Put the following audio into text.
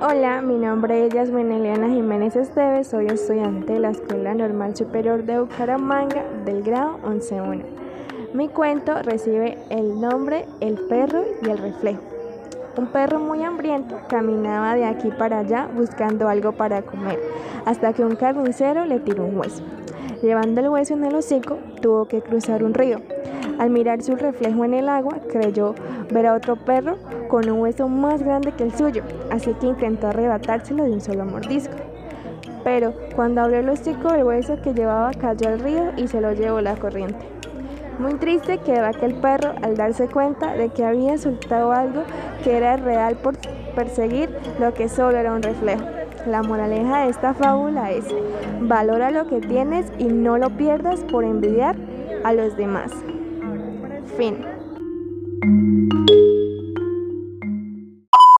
Hola, mi nombre es Yasmin Eliana Jiménez Esteves, soy estudiante de la Escuela Normal Superior de Bucaramanga del grado 11.1. Mi cuento recibe el nombre El perro y el reflejo. Un perro muy hambriento caminaba de aquí para allá buscando algo para comer, hasta que un carnicero le tiró un hueso. Llevando el hueso en el hocico, tuvo que cruzar un río. Al mirar su reflejo en el agua, creyó ver a otro perro con un hueso más grande que el suyo, así que intentó arrebatárselo de un solo mordisco. Pero cuando abrió el hocico, el hueso que llevaba cayó al río y se lo llevó la corriente. Muy triste quedó aquel perro al darse cuenta de que había soltado algo que era real por perseguir lo que solo era un reflejo. La moraleja de esta fábula es, valora lo que tienes y no lo pierdas por envidiar a los demás. Fin.